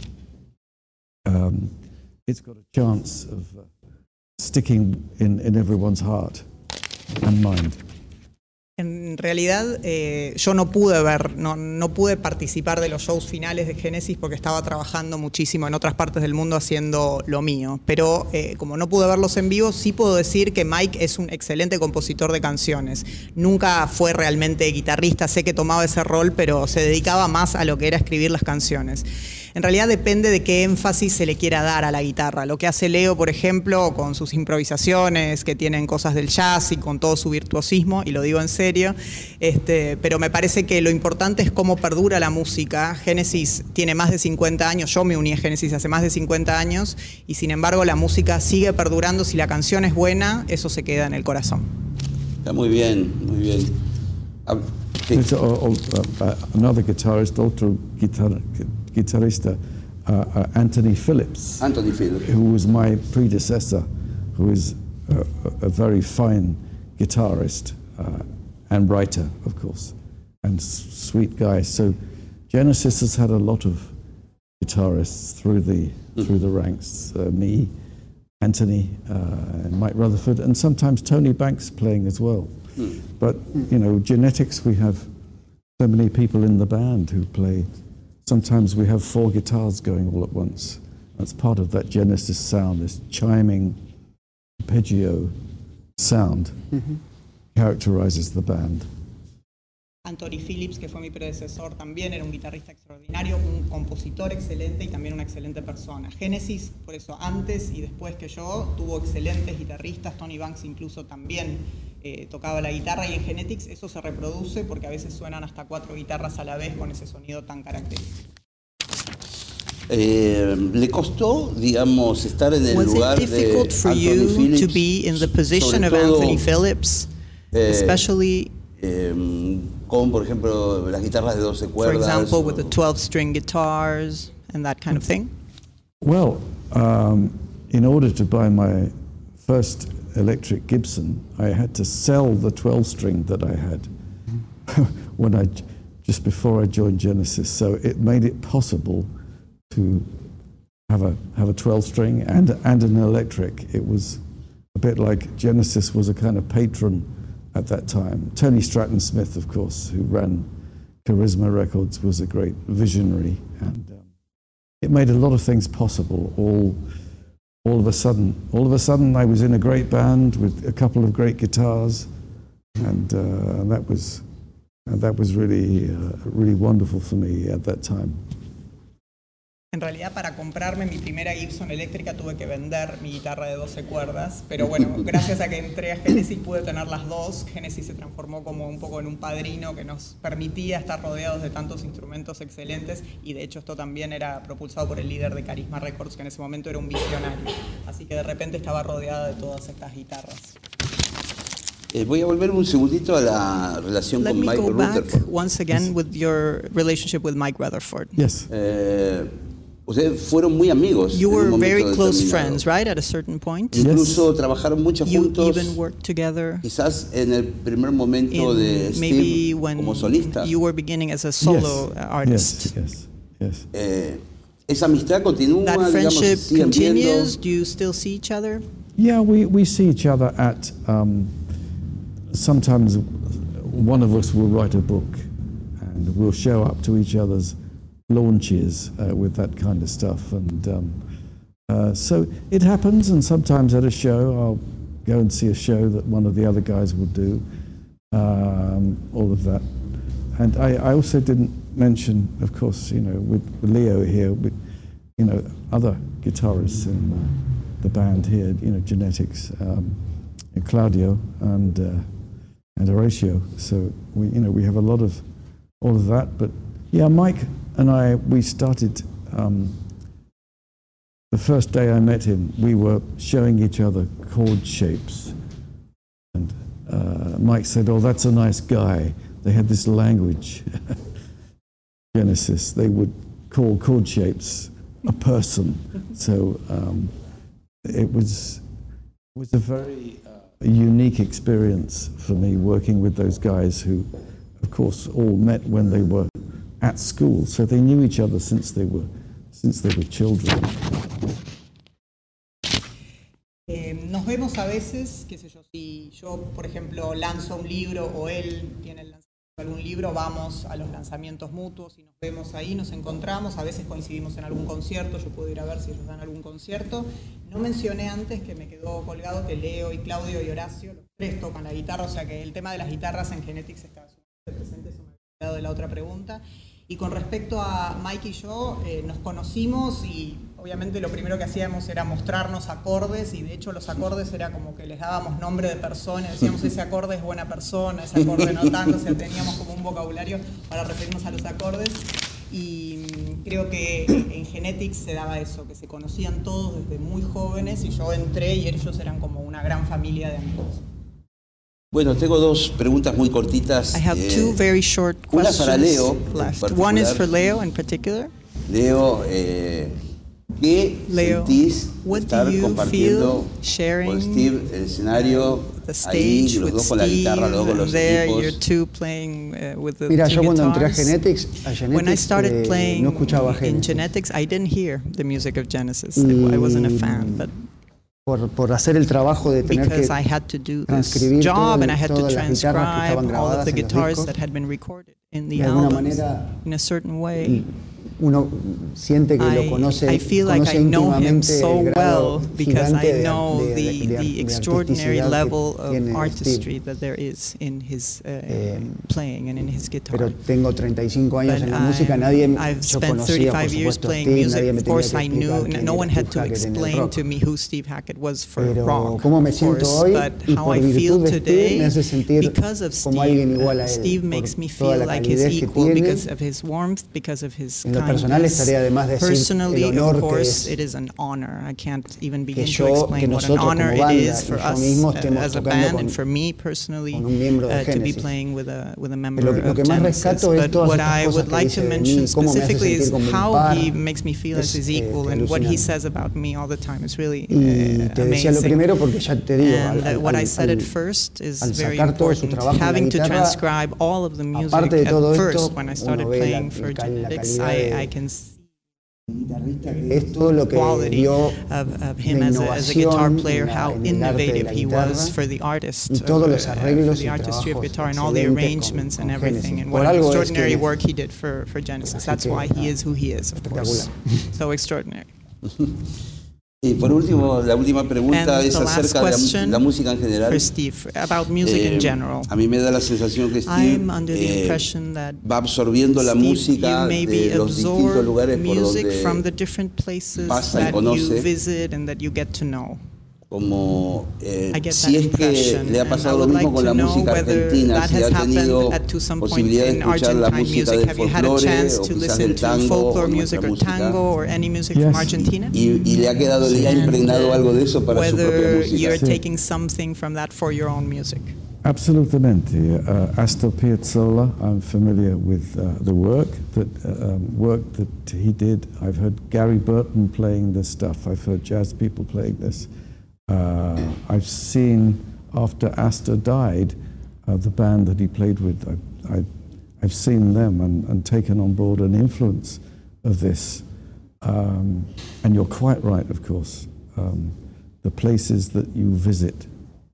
um, it's got a chance of uh, sticking in, in everyone's heart and mind. En realidad, eh, yo no pude ver, no, no pude participar de los shows finales de Genesis porque estaba trabajando muchísimo en otras partes del mundo haciendo lo mío. Pero eh, como no pude verlos en vivo, sí puedo decir que Mike es un excelente compositor de canciones. Nunca fue realmente guitarrista, sé que tomaba ese rol, pero se dedicaba más a lo que era escribir las canciones. En realidad depende de qué énfasis se le quiera dar a la guitarra. Lo que hace Leo, por ejemplo, con sus improvisaciones, que tienen cosas del jazz y con todo su virtuosismo, y lo digo en serio, este, pero me parece que lo importante es cómo perdura la música. Génesis tiene más de 50 años, yo me uní a Génesis hace más de 50 años, y sin embargo la música sigue perdurando. Si la canción es buena, eso se queda en el corazón. Está muy bien, muy bien. Ah, sí. Another guitarist, otro guitar, guitarista, uh, uh, Anthony Phillips, Anthony Phillips. who was my predecessor, who is a, a- a very fine guitarist uh, and writer, of course, and sweet guy. So Genesis has had a lot of guitarists through the through the ranks. Uh, me, Anthony, uh, and Mike Rutherford, and sometimes Tony Banks playing as well. But you know, genetics. We have so many people in the band who play. Sometimes we have four guitars going all at once. That's part of that Genesis sound, this chiming arpeggio sound characterizes the band. Anthony Phillips, que fue mi predecesor, también era un guitarrista extraordinario, un compositor excelente y también una excelente persona. Genesis, por eso antes y después que yo, tuvo excelentes guitarristas, Tony Banks incluso también eh, tocaba la guitarra y en Genetics eso se reproduce porque a veces suenan hasta cuatro guitarras a la vez con ese sonido tan característico. Eh, ¿Le costó, digamos, estar en el Was lugar it difficult de for Anthony you Phillips? to be in the position of Anthony Phillips, especially, eh, con, por ejemplo, las guitarras de 12 for example, with the 12-string guitars and that kind of thing? Well, um, in order to buy my first electric Gibson, I had to sell the 12 string that I had when I just before I joined Genesis. So it made it possible to have a have a 12 string and and an electric. It was a bit like Genesis was a kind of patron at that time. Tony Stratton Smith, of course, who ran Charisma Records, was a great visionary and. Um, it made a lot of things possible all all of a sudden all of a sudden i was in a great band with a couple of great guitars and uh, that was and that was really uh, really wonderful for me at that time En realidad, para comprarme mi primera Gibson eléctrica tuve que vender mi guitarra de 12 cuerdas, pero bueno, gracias a que entré a Genesis pude tener las dos. Genesis se transformó como un poco en un padrino que nos permitía estar rodeados de tantos instrumentos excelentes y de hecho esto también era propulsado por el líder de Carisma Records, que en ese momento era un visionario. Así que de repente estaba rodeada de todas estas guitarras. Eh, voy a volver un segundito a la relación Let con me Mike go back Rutherford. once again with your relationship with Mike Rutherford. yes Eh, Ustedes fueron muy amigos. You were very close friends, right? At a certain point, Incluso trabajaron mucho you juntos. even worked together. Quizás en el primer momento de maybe Steve when como solista. you were beginning as a solo yes. artist. Yes, yes, yes. Eh, esa amistad continúa, That friendship se siguen viendo. continues. Do you still see each other? Yeah, we, we see each other at. Um, sometimes one of us will write a book and we'll show up to each other's launches uh, with that kind of stuff. And um, uh, so it happens, and sometimes at a show, I'll go and see a show that one of the other guys will do, um, all of that. And I, I also didn't mention, of course, you know, with Leo here, with, you know, other guitarists in uh, the band here, you know, Genetics, um, and Claudio and uh, and Horatio. So we, you know, we have a lot of all of that. But yeah, Mike and I, we started. Um, the first day I met him, we were showing each other chord shapes, and uh, Mike said, "Oh, that's a nice guy." They had this language, Genesis. They would call chord shapes a person. So um, it was it was a very uh, unique experience for me working with those guys who, of course, all met when they were at school. So they knew each other since they were since they were children. Eh, nos vemos a veces, qué sé yo, si yo, por ejemplo, lanzo un libro o él tiene el lanzamiento de algún libro, vamos a los lanzamientos mutuos y nos vemos ahí, nos encontramos, a veces coincidimos en algún concierto, yo puedo ir a ver si ellos dan algún concierto. No mencioné antes que me quedó colgado que Leo y Claudio y Horacio, los tres tocan la guitarra, o sea que el tema de las guitarras en Genetics está presente, eso me había quedado de la otra pregunta. Y con respecto a Mike y yo, eh, nos conocimos y obviamente lo primero que hacíamos era mostrarnos acordes y de hecho los acordes era como que les dábamos nombre de persona, decíamos ese acorde es buena persona, ese acorde no tanto, o sea, teníamos como un vocabulario para referirnos a los acordes y mm, creo que en Genetics se daba eso, que se conocían todos desde muy jóvenes y yo entré y ellos eran como una gran familia de amigos. Bueno, tengo dos preguntas muy cortitas. I have eh, two very short una questions para Leo, en left. particular. One is for Leo in particular. Leo, eh, ¿qué Leo, sentís what estar do you compartiendo con Steve el escenario The ahí, stage los dos con la guitarra, los dos con los there equipos? you're two playing uh, with the Mira, two yo cuando entré a. Genetics, a Genetics When I started eh, playing no escuchaba in Genesis. Genetics, I didn't hear the music of Genesis. I, I wasn't a fan, but Por, por hacer el trabajo de tener que because I had to do this transcribir job todo- and I had to transcribe all of the guitars that had been recorded in the de alguna albums manera in a certain way. Uno siente que lo conoce, I feel like conoce I know him so well because gigante I de- know de- de- the, de- the extraordinary level of artistry Steve. that there is in his uh, Eh, playing and in his guitar. Pero tengo 35 años But en la música, nadie I've yo spent conocía 35 por years supuesto a playing Steve, music. nadie me Of tenía course, que I knew, no one had to explain to me who Steve Hackett was for Pero rock. cómo me siento course, hoy but y how por I feel virtud de Steve today, me hace sentir because of como Steve, alguien igual uh, a él, Steve makes me feel like his equal because of his warmth, because of his lo personal estaría de más decir el Personally, honor of que course, es it is an honor. I can't even begin yo- to que explain what an nosotros honor como it banda is y for yo us mismo uh, estemos as a tocando band con- and for me personally con un miembro de uh, to be Genesis. playing with a with a member Lo, lo of que más rescato es todas estas cosas que like dice de mí, cómo me hace sentir como un par. Es, eh, alucinante. Y uh, te decía lo primero porque ya te digo, al- al- al- al sacar todo su trabajo en la Having to guitarra, transcribe all of the music aparte de todo esto, uno ve la- la calidad de- I can see es todo lo que dio of, of him as a, as a guitar player, how en el arte de innovative he was for the artist, y todos los uh, arreglos the artistry of guitar and all the arrangements and everything, and what es extraordinary work he did for, for Genesis. That's why he is who he is, of course. So extraordinary. Y por último, la última pregunta And es acerca de la, la música en general. Steve, about music Eh, in general. A mí me da la sensación que Steve eh, va absorbiendo la Steve, música you maybe de los distintos lugares por donde the different places pasa y that you conoce. Visit and that you get to know. como eh, I get si that es que impression, le ha and pasado I lo would mismo like con to la know música whether argentina, that si has ha tenido happened at to some point posibilidad de in escuchar la Argentine música music. del Have you had a folclore chance o to quizás listen del to tango o folklore nuestra music or música tango or any music Yes. from Argentina? y, y le ha quedado, le ha And, impregnado uh, algo de eso para su propia Whether música. you're Sí. taking something from that for your own music. Absolutamente. Uh, Astor Piazzolla, I'm familiar with uh, the work that uh, um, work that he did. I've heard Gary Burton playing this stuff. I've heard jazz people playing this. Uh, I've seen after Astor died, uh, the band that he played with. I, I've seen them and, and, taken on board an influence of this. Um, and you're quite right, of course. Um, the places that you visit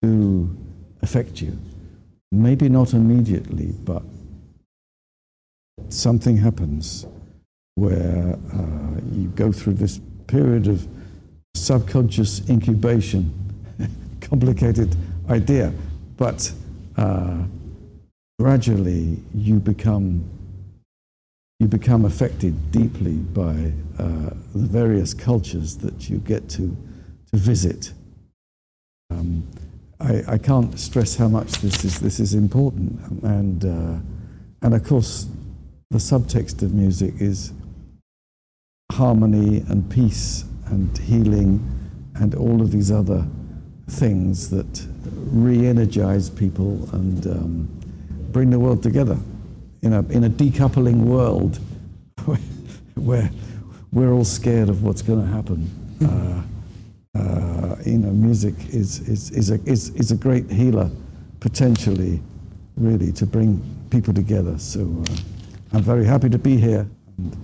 do affect you. Maybe not immediately, but something happens where uh, you go through this period of subconscious incubation, complicated idea, but uh, gradually you become you become affected deeply by uh, the various cultures that you get to to visit. Um, I, I, can't stress how much this is this is important, and uh, and of course, the subtext of music is harmony and peace and healing and all of these other things that re-energize people and um, bring the world together in a in a decoupling world where, we're all scared of what's going to happen. Uh, uh, you know, music is, is, is, a, is, is a great healer, potentially, really, to bring people together. So uh, I'm very happy to be here and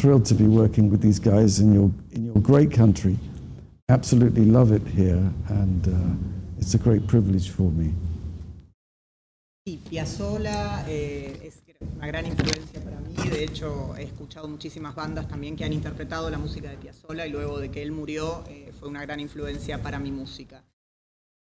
thrilled to be working with these guys in your, in your great country. Absolutely love it here, and uh, it's a great privilege for me. Piazzolla eh, es una gran influencia para mí. De hecho, he escuchado muchísimas bandas también que han interpretado la música de Piazzolla y luego de que él murió eh, fue una gran influencia para mi música.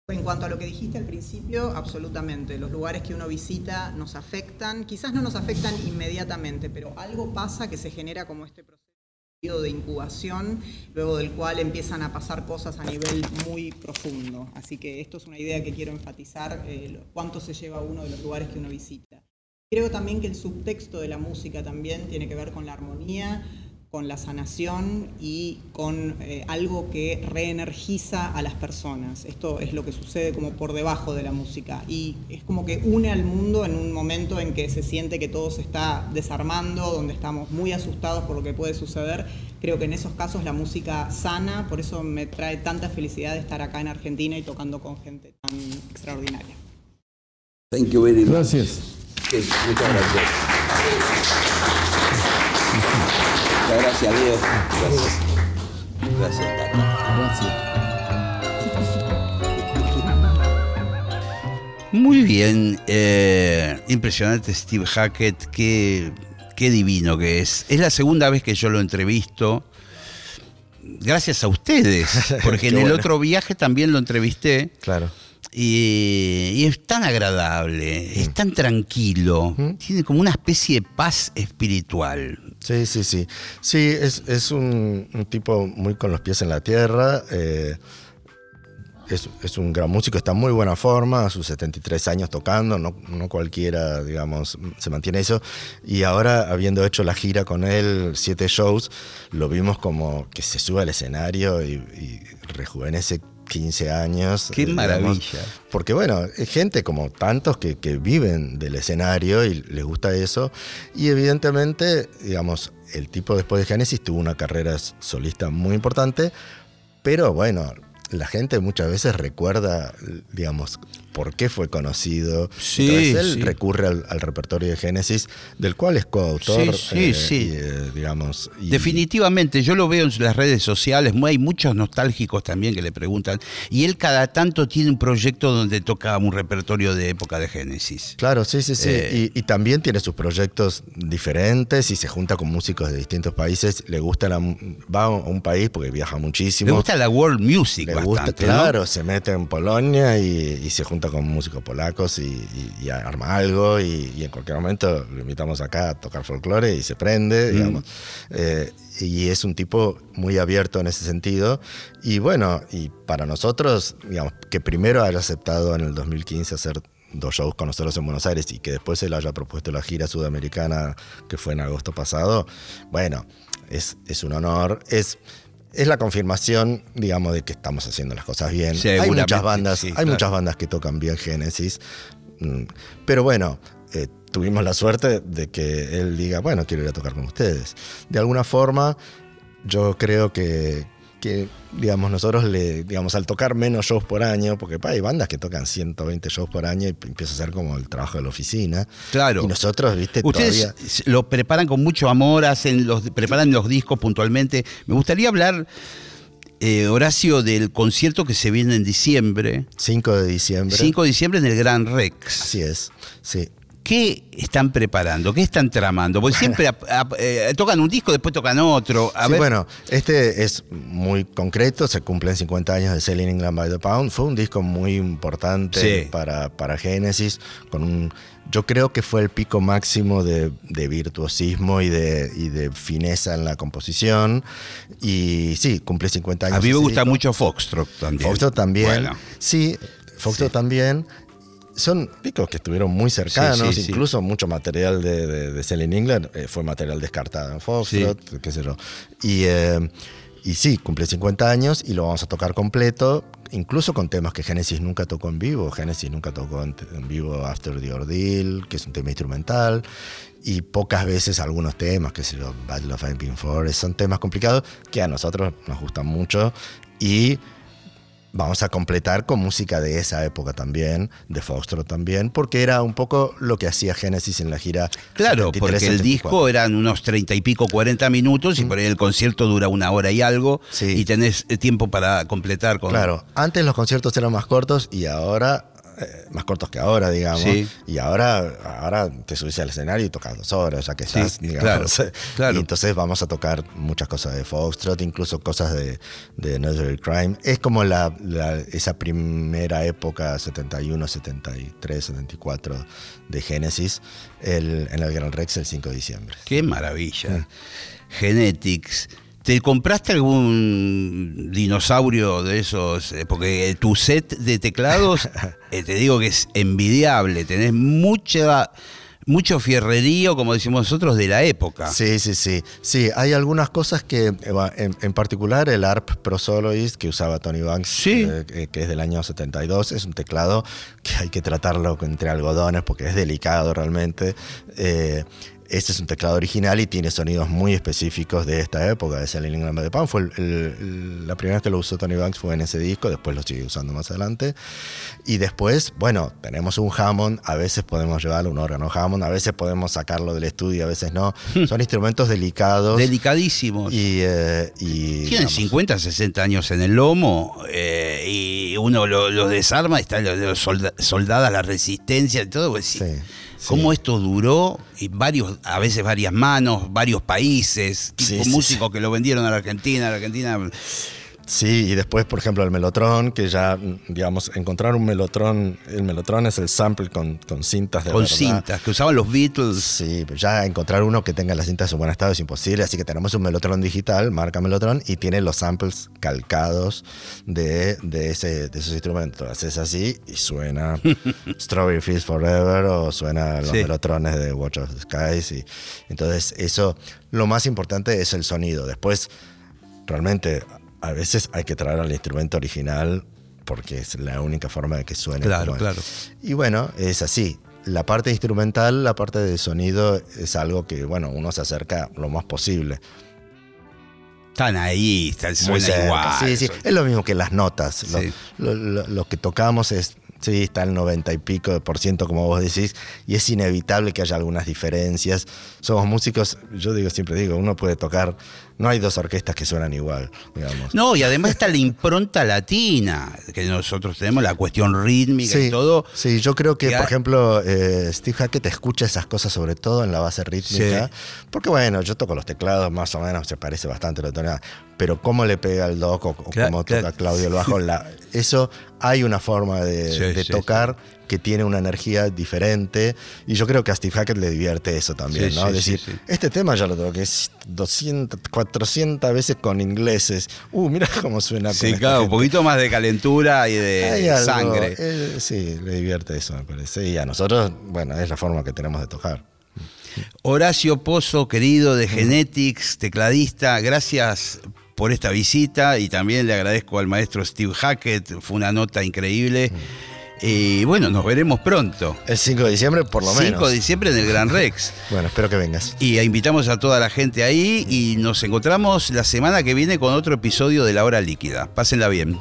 En cuanto a lo que dijiste al principio, absolutamente. Los lugares que uno visita nos afectan, quizás no nos afectan inmediatamente, pero algo pasa que se genera como este proceso de incubación, luego del cual empiezan a pasar cosas a nivel muy profundo. Así que esto es una idea que quiero enfatizar, eh, cuánto se lleva uno de los lugares que uno visita. Creo también que el subtexto de la música también tiene que ver con la armonía, con la sanación y con eh, algo que reenergiza a las personas. Esto es lo que sucede como por debajo de la música y es como que une al mundo en un momento en que se siente que todo se está desarmando, donde estamos muy asustados por lo que puede suceder. Creo que en esos casos la música sana, por eso me trae tanta felicidad de estar acá en Argentina y tocando con gente tan extraordinaria. Thank you very much. Gracias. muchas gracias. Muchas gracias, Dios. Gracias. Gracias, Gracias. Muy bien, eh, impresionante Steve Hackett, qué, qué divino que es. Es la segunda vez que yo lo entrevisto, gracias a ustedes, porque en el otro viaje también lo entrevisté. Claro. Y, es tan agradable, es mm. tan tranquilo, ¿Mm? tiene como una especie de paz espiritual. Sí, sí, sí. Sí, es, un, tipo muy con los pies en la tierra. Eh, es, un gran músico, está en muy buena forma, a sus 73 años tocando, no, cualquiera, digamos, se mantiene eso. Y ahora, habiendo hecho la gira con él, siete shows, lo vimos como que se sube al escenario y, y rejuvenece 15 años. Qué maravilla. Porque bueno, es gente como tantos que, que, viven del escenario y les gusta eso. Y evidentemente, digamos, el tipo después de Genesis tuvo una carrera solista muy importante, pero bueno, la gente muchas veces recuerda, digamos, por qué fue conocido. Sí, Entonces él recurre al, repertorio de Génesis, del cual es coautor. Sí, sí, eh, eh, digamos, Definitivamente, yo lo veo en las redes sociales, hay muchos nostálgicos también que le preguntan, y él cada tanto tiene un proyecto donde toca un repertorio de época de Génesis. Claro, sí, sí, sí. Eh, y, también tiene sus proyectos diferentes y se junta con músicos de distintos países. Le gusta la, va a un país porque viaja muchísimo. Le gusta la world music. Gusta, claro, se mete en Polonia y se junta con músicos polacos y, arma algo y, en cualquier momento lo invitamos acá a tocar folclore y se prende, mm. digamos. Eh, y es un tipo muy abierto en ese sentido. Y bueno, y para nosotros, digamos, que primero haya aceptado en el 2015 hacer dos shows con nosotros en Buenos Aires y que después se le haya propuesto la gira sudamericana que fue en agosto pasado, bueno, es, es un honor. Es, es la confirmación, digamos, de que estamos haciendo las cosas bien. Hay muchas bandas, sí, hay claro. muchas bandas que tocan bien Genesis, mm, pero bueno, eh, tuvimos la suerte de que él diga, bueno, quiero ir a tocar con ustedes. De alguna forma, yo creo que, que, digamos, nosotros le, digamos, al tocar menos shows por año, porque pa, hay bandas que tocan 120 shows por año y empieza a ser como el trabajo de la oficina. Claro. Y nosotros, viste, Ustedes todavía... lo preparan con mucho amor, hacen los, preparan los discos puntualmente. Me gustaría hablar, eh, Horacio, del concierto que se viene en diciembre, 5 de diciembre. 5 de diciembre en el Gran Rex. Así es, sí. ¿Qué están preparando? ¿Qué están tramando? Porque siempre eh, tocan un disco, después tocan otro. A Sí, ver, bueno, este es muy concreto, se cumplen 50 años de Selling England by the Pound. Fue un disco muy importante Sí. para, para Genesis, con un, yo creo que fue el pico máximo de, de virtuosismo y de, y de fineza en la composición. Y sí, cumple 50 años. a mí me gusta disco. mucho Foxtrot también. Foxtrot también. Bueno, Sí, Foxtrot también. Son discos que estuvieron muy cercanos, Sí, sí, sí. incluso mucho material de, de, de Selling England eh, fue material descartado en Foxtrot, qué sé yo. Y, eh, y sí, cumple 50 años y lo vamos a tocar completo, incluso con temas que Genesis nunca tocó en vivo. Genesis nunca tocó en, en vivo After the Ordeal, que es un tema instrumental, y pocas veces algunos temas, que sé yo, Battle of Pink Forest, son temas complicados que a nosotros nos gustan mucho y vamos a completar con música de esa época también, de Foxtrot también, porque era un poco lo que hacía Genesis en la gira. Claro, 73, porque el 74. disco eran unos treinta y pico, 40 minutos, y por ahí el concierto dura una hora y algo, Sí. y tenés eh, tiempo para completar con... Claro, antes los conciertos eran más cortos y ahora, eh, más cortos que ahora, digamos. Sí. Y ahora, ahora te subís al escenario y tocas dos horas, ya que Sí, estás, digamos. claro, claro. Y entonces vamos a tocar muchas cosas de Foxtrot, incluso cosas de, de Nursery Crime. Es como la, la- esa primera época, 71, 73, 74 de Genesis, el, en el Gran Rex el 5 de diciembre. Qué maravilla. Genetics. ¿Te compraste algún dinosaurio de esos? Eh, Porque tu set de teclados, eh, te digo que es envidiable. Tenés mucha, mucho fierrerío, como decimos nosotros, de la época. Sí, sí, sí. Sí, hay algunas cosas que, eh, en, en particular el ARP Pro Soloist que usaba Tony Banks, Sí. eh, que- que es del año 72, es un teclado que hay que tratarlo entre algodones porque es delicado realmente. Eh, este es un teclado original y tiene sonidos muy específicos de esta época, de Selling by the Pound. Fue el- el- el- la primera vez que lo usó Tony Banks fue en ese disco, después lo sigue usando más adelante. Y después, bueno, tenemos un Hammond, a veces podemos llevarlo, un órgano Hammond, a veces podemos sacarlo del estudio, a veces no. Son instrumentos delicados. Delicadísimos. y, eh, y, Tienen digamos, 50, 60 años en el lomo eh, y uno los lo desarma, están los, los solda- soldadas, la resistencia y todo. pues sí. ¿Cómo esto duró? Y varios, a veces varias manos, varios países, tipo músicos que lo vendieron a la Argentina, a la Argentina. Sí, y después, por ejemplo, el Melotron, que ya, digamos, encontrar un Melotron, el Melotron es el sample con, con cintas de con verdad. cintas que usaban los Beatles. Sí, pero ya encontrar uno que tenga las cintas en buen estado es imposible, así que tenemos un Melotron digital, marca Melotron, y tiene los samples calcados de, de, ese, de esos instrumentos. Haces así y suena Strawberry Fields Forever o suena los Sí. Melotrones de Watch of the Skies. Y, entonces, eso, lo más importante es el sonido. Después, realmente, a veces hay que traer al instrumento original porque es la única forma de que suene. Claro, claro. Y bueno, es así. La parte instrumental, la parte de sonido es algo que, bueno, uno se acerca lo más posible. Están ahí, están, Muy cerca. igual. Sí, sí. Es lo mismo que las notas. Sí. lo- lo- lo que tocamos es, sí, está el 90 y pico de por ciento, como vos decís, y es inevitable que haya algunas diferencias. Somos músicos, yo digo, siempre digo, uno puede tocar, no hay dos orquestas que suenan igual, digamos. No, y además está la impronta latina, que nosotros tenemos, la cuestión rítmica y todo. Sí, yo creo que, por ejemplo, eh, Steve Hackett escucha esas cosas sobre todo en la base rítmica. Porque, bueno, yo toco los teclados más o menos, se parece bastante a la tonalidad. Pero cómo le pega el doc o, Claro, cómo claro. toca Claudio el bajo, la- eso hay una forma de, Sí, de sí, tocar que tiene una energía diferente. Y yo creo que a Steve Hackett le divierte eso también, ¿no? sí, Decir, este tema ya lo toqué 200, 400 veces con ingleses. Uh, mira cómo suena. Sí, claro, un poquito más de calentura y de algo, sangre. eh, sí, le divierte eso, me parece. Y a nosotros, bueno, es la forma que tenemos de tocar. Horacio Pozo, querido de Genetics, tecladista, gracias por esta visita y también le agradezco al maestro Steve Hackett, fue una nota increíble. Y bueno, nos veremos pronto. El 5 de diciembre, por lo 5 menos. de diciembre en el Gran Rex. Bueno, espero que vengas. Y invitamos a toda la gente ahí y nos encontramos la semana que viene con otro episodio de La Hora Líquida. Pásenla bien.